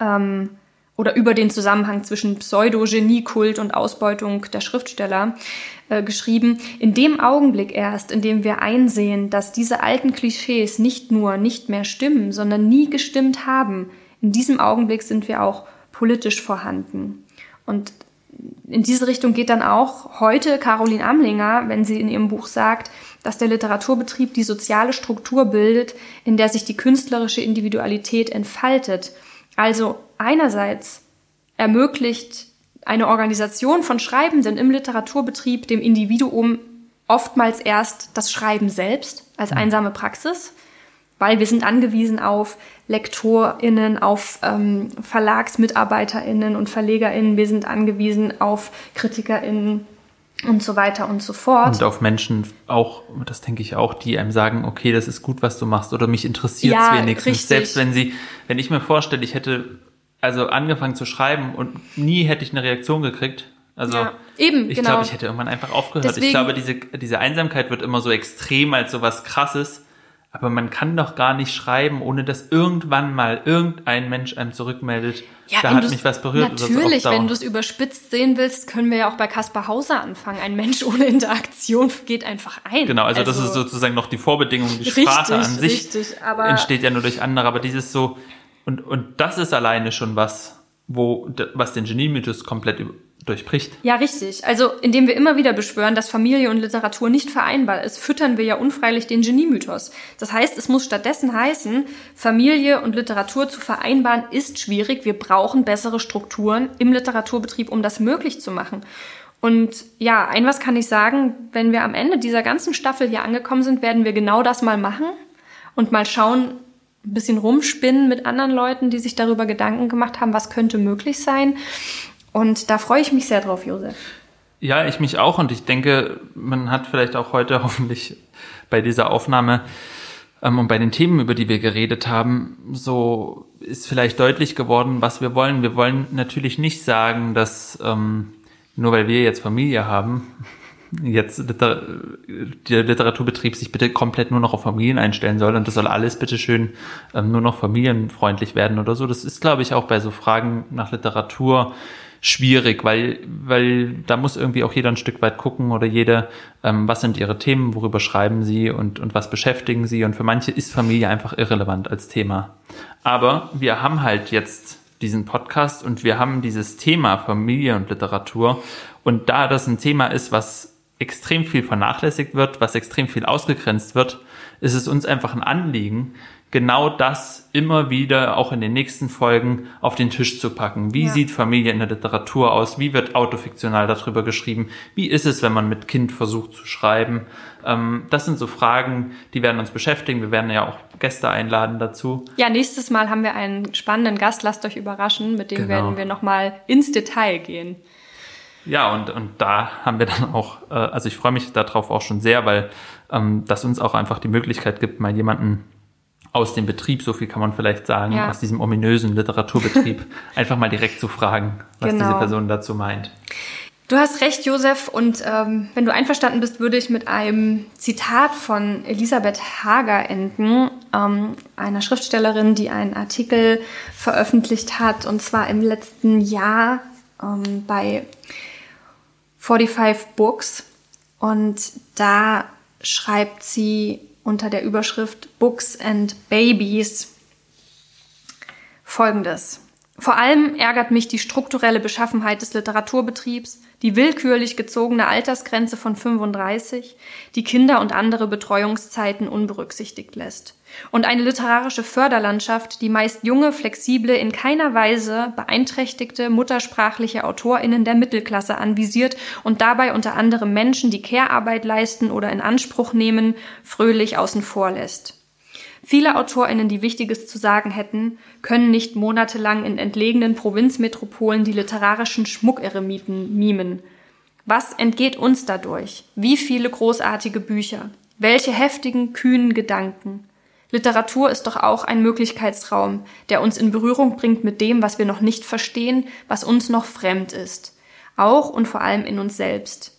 ähm, oder über den Zusammenhang zwischen Pseudo-Geniekult und Ausbeutung der Schriftsteller äh, geschrieben. In dem Augenblick erst, in dem wir einsehen, dass diese alten Klischees nicht nur nicht mehr stimmen, sondern nie gestimmt haben, in diesem Augenblick sind wir auch politisch vorhanden. Und in diese Richtung geht dann auch heute Caroline Amlinger, wenn sie in ihrem Buch sagt, dass der Literaturbetrieb die soziale Struktur bildet, in der sich die künstlerische Individualität entfaltet. Also einerseits ermöglicht eine Organisation von Schreibenden im Literaturbetrieb dem Individuum oftmals erst das Schreiben selbst als mhm. einsame Praxis, weil wir sind angewiesen auf LektorInnen, auf ähm, VerlagsmitarbeiterInnen und VerlegerInnen, wir sind angewiesen auf KritikerInnen und so weiter und so fort. Und auf Menschen auch, das denke ich auch, die einem sagen, okay, das ist gut, was du machst oder mich interessiert es ja, wenigstens. Richtig. Selbst wenn sie, wenn ich mir vorstelle, ich hätte also angefangen zu schreiben und nie hätte ich eine Reaktion gekriegt. Also ja, eben, ich genau. glaube, ich hätte irgendwann einfach aufgehört. Deswegen, ich glaube, diese, diese Einsamkeit wird immer so extrem als so was krasses. Aber man kann doch gar nicht schreiben, ohne dass irgendwann mal irgendein Mensch einem zurückmeldet. Ja, da hat mich was berührt. Natürlich, wenn du es überspitzt sehen willst, können wir ja auch bei Kaspar Hauser anfangen. Ein Mensch ohne Interaktion geht einfach ein. Genau, also, also das ist sozusagen noch die Vorbedingung. Die richtig, Sprache an sich richtig, entsteht ja nur durch andere. Aber dieses so, und, und das ist alleine schon was, wo, was den Genie-Mythos komplett durchbricht. Ja, richtig. Also, indem wir immer wieder beschwören, dass Familie und Literatur nicht vereinbar ist, füttern wir ja unfreilich den Genie-Mythos. Das heißt, es muss stattdessen heißen, Familie und Literatur zu vereinbaren ist schwierig. Wir brauchen bessere Strukturen im Literaturbetrieb, um das möglich zu machen. Und ja, ein was kann ich sagen, wenn wir am Ende dieser ganzen Staffel hier angekommen sind, werden wir genau das mal machen und mal schauen, ein bisschen rumspinnen mit anderen Leuten, die sich darüber Gedanken gemacht haben, was könnte möglich sein. Und da freue ich mich sehr drauf, Josef. Ja, ich mich auch. Und ich denke, man hat vielleicht auch heute hoffentlich bei dieser Aufnahme ähm, und bei den Themen, über die wir geredet haben, so ist vielleicht deutlich geworden, was wir wollen. Wir wollen natürlich nicht sagen, dass ähm, nur weil wir jetzt Familie haben, jetzt Liter der Literaturbetrieb sich bitte komplett nur noch auf Familien einstellen soll und das soll alles bitte schön ähm, nur noch familienfreundlich werden oder so. Das ist, glaube ich, auch bei so Fragen nach Literatur schwierig, weil, weil da muss irgendwie auch jeder ein Stück weit gucken oder jeder, ähm, was sind ihre Themen, worüber schreiben sie und, und was beschäftigen sie. Und für manche ist Familie einfach irrelevant als Thema. Aber wir haben halt jetzt diesen Podcast und wir haben dieses Thema Familie und Literatur. Und da das ein Thema ist, was extrem viel vernachlässigt wird, was extrem viel ausgegrenzt wird, ist es uns einfach ein Anliegen, genau das immer wieder auch in den nächsten Folgen auf den Tisch zu packen. Wie ja. sieht Familie in der Literatur aus? Wie wird autofiktional darüber geschrieben? Wie ist es, wenn man mit Kind versucht zu schreiben? Ähm, das sind so Fragen, die werden uns beschäftigen. Wir werden ja auch Gäste einladen dazu. Ja, nächstes Mal haben wir einen spannenden Gast. Lasst euch überraschen. Mit dem genau. werden wir nochmal ins Detail gehen. Ja, und, und da haben wir dann auch, äh, also ich freue mich darauf auch schon sehr, weil ähm, das uns auch einfach die Möglichkeit gibt, mal jemanden aus dem Betrieb, so viel kann man vielleicht sagen, ja. aus diesem ominösen Literaturbetrieb, einfach mal direkt zu fragen, was genau. diese Person dazu meint. Du hast recht, Josef. Und ähm, wenn du einverstanden bist, würde ich mit einem Zitat von Elisabeth Hager enden, ähm, einer Schriftstellerin, die einen Artikel veröffentlicht hat, und zwar im letzten Jahr ähm, bei 45 Books. Und da schreibt sie unter der Überschrift Books and Babies folgendes. Vor allem ärgert mich die strukturelle Beschaffenheit des Literaturbetriebs, die willkürlich gezogene Altersgrenze von 35, die Kinder und andere Betreuungszeiten unberücksichtigt lässt. Und eine literarische Förderlandschaft, die meist junge, flexible, in keiner Weise beeinträchtigte muttersprachliche AutorInnen der Mittelklasse anvisiert und dabei unter anderem Menschen, die Care-Arbeit leisten oder in Anspruch nehmen, fröhlich außen vor lässt. Viele AutorInnen, die Wichtiges zu sagen hätten, können nicht monatelang in entlegenen Provinzmetropolen die literarischen Schmuckeremiten mimen. Was entgeht uns dadurch? Wie viele großartige Bücher? Welche heftigen, kühnen Gedanken? Literatur ist doch auch ein Möglichkeitsraum, der uns in Berührung bringt mit dem, was wir noch nicht verstehen, was uns noch fremd ist. Auch und vor allem in uns selbst.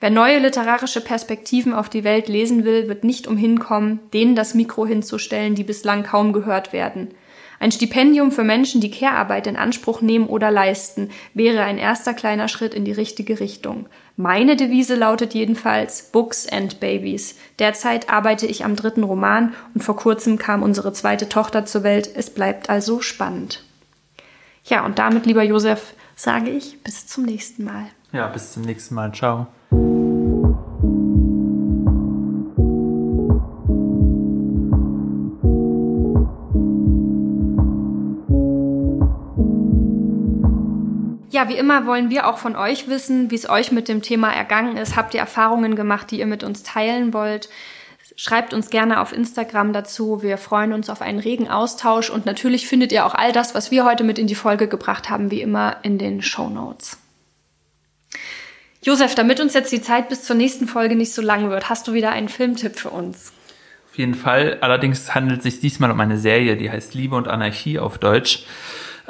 Wer neue literarische Perspektiven auf die Welt lesen will, wird nicht umhin kommen, denen das Mikro hinzustellen, die bislang kaum gehört werden. Ein Stipendium für Menschen, die Care-Arbeit in Anspruch nehmen oder leisten, wäre ein erster kleiner Schritt in die richtige Richtung. Meine Devise lautet jedenfalls Books and Babies. Derzeit arbeite ich am dritten Roman und vor kurzem kam unsere zweite Tochter zur Welt. Es bleibt also spannend. Ja, und damit, lieber Josef, sage ich bis zum nächsten Mal. Ja, bis zum nächsten Mal. Ciao. Wie immer wollen wir auch von euch wissen, wie es euch mit dem Thema ergangen ist. Habt ihr Erfahrungen gemacht, die ihr mit uns teilen wollt? Schreibt uns gerne auf Instagram dazu. Wir freuen uns auf einen regen Austausch und natürlich findet ihr auch all das, was wir heute mit in die Folge gebracht haben, wie immer in den Show Notes. Josef, damit uns jetzt die Zeit bis zur nächsten Folge nicht so lang wird, hast du wieder einen Filmtipp für uns? Auf jeden Fall. Allerdings handelt es sich diesmal um eine Serie, die heißt Liebe und Anarchie auf Deutsch.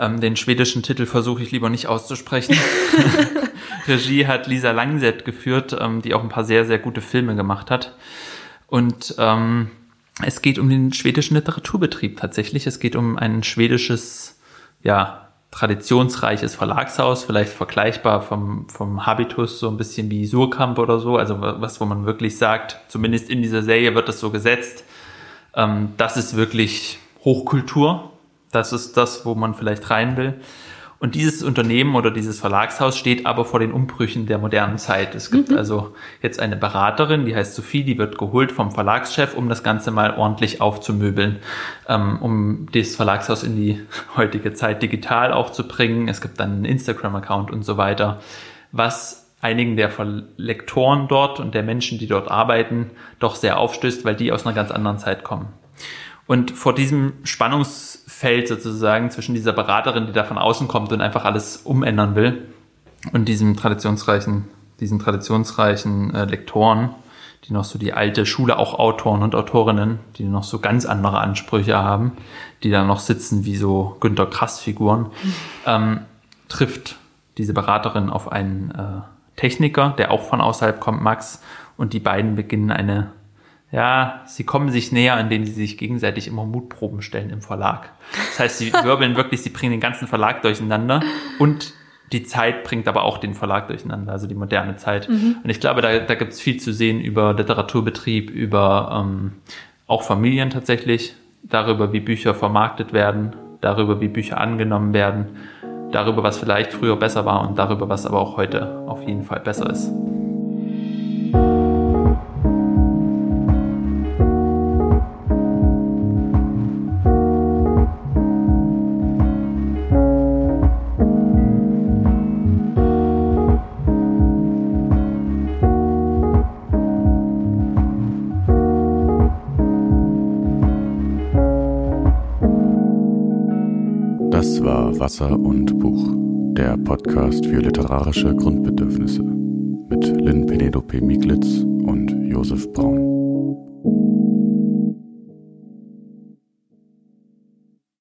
Ähm, den schwedischen Titel versuche ich lieber nicht auszusprechen. Regie hat Lisa Langset geführt, ähm, die auch ein paar sehr, sehr gute Filme gemacht hat. Und ähm, es geht um den schwedischen Literaturbetrieb tatsächlich. Es geht um ein schwedisches, ja, traditionsreiches Verlagshaus, vielleicht vergleichbar vom, vom Habitus so ein bisschen wie Surkamp oder so, also was, wo man wirklich sagt, zumindest in dieser Serie wird das so gesetzt, ähm, das ist wirklich Hochkultur, das ist das, wo man vielleicht rein will. Und dieses Unternehmen oder dieses Verlagshaus steht aber vor den Umbrüchen der modernen Zeit. Es gibt mhm. also jetzt eine Beraterin, die heißt Sophie, die wird geholt vom Verlagschef, um das Ganze mal ordentlich aufzumöbeln, ähm, um das Verlagshaus in die heutige Zeit digital auch zu bringen. Es gibt dann einen Instagram-Account und so weiter, was einigen der Lektoren dort und der Menschen, die dort arbeiten, doch sehr aufstößt, weil die aus einer ganz anderen Zeit kommen. Und vor diesem Spannungsfeld sozusagen zwischen dieser Beraterin, die da von außen kommt und einfach alles umändern will, und diesem traditionsreichen, diesen traditionsreichen äh, Lektoren, die noch so die alte Schule, auch Autoren und Autorinnen, die noch so ganz andere Ansprüche haben, die da noch sitzen wie so Günter Krass-Figuren, ähm, trifft diese Beraterin auf einen äh, Techniker, der auch von außerhalb kommt, Max, und die beiden beginnen eine ja, sie kommen sich näher, indem sie sich gegenseitig immer Mutproben stellen im Verlag. Das heißt, sie wirbeln wirklich, sie bringen den ganzen Verlag durcheinander und die Zeit bringt aber auch den Verlag durcheinander, also die moderne Zeit. Mhm. Und ich glaube, da, da gibt es viel zu sehen über Literaturbetrieb, über ähm, auch Familien tatsächlich, darüber, wie Bücher vermarktet werden, darüber, wie Bücher angenommen werden, darüber, was vielleicht früher besser war und darüber, was aber auch heute auf jeden Fall besser ist. Podcast für literarische Grundbedürfnisse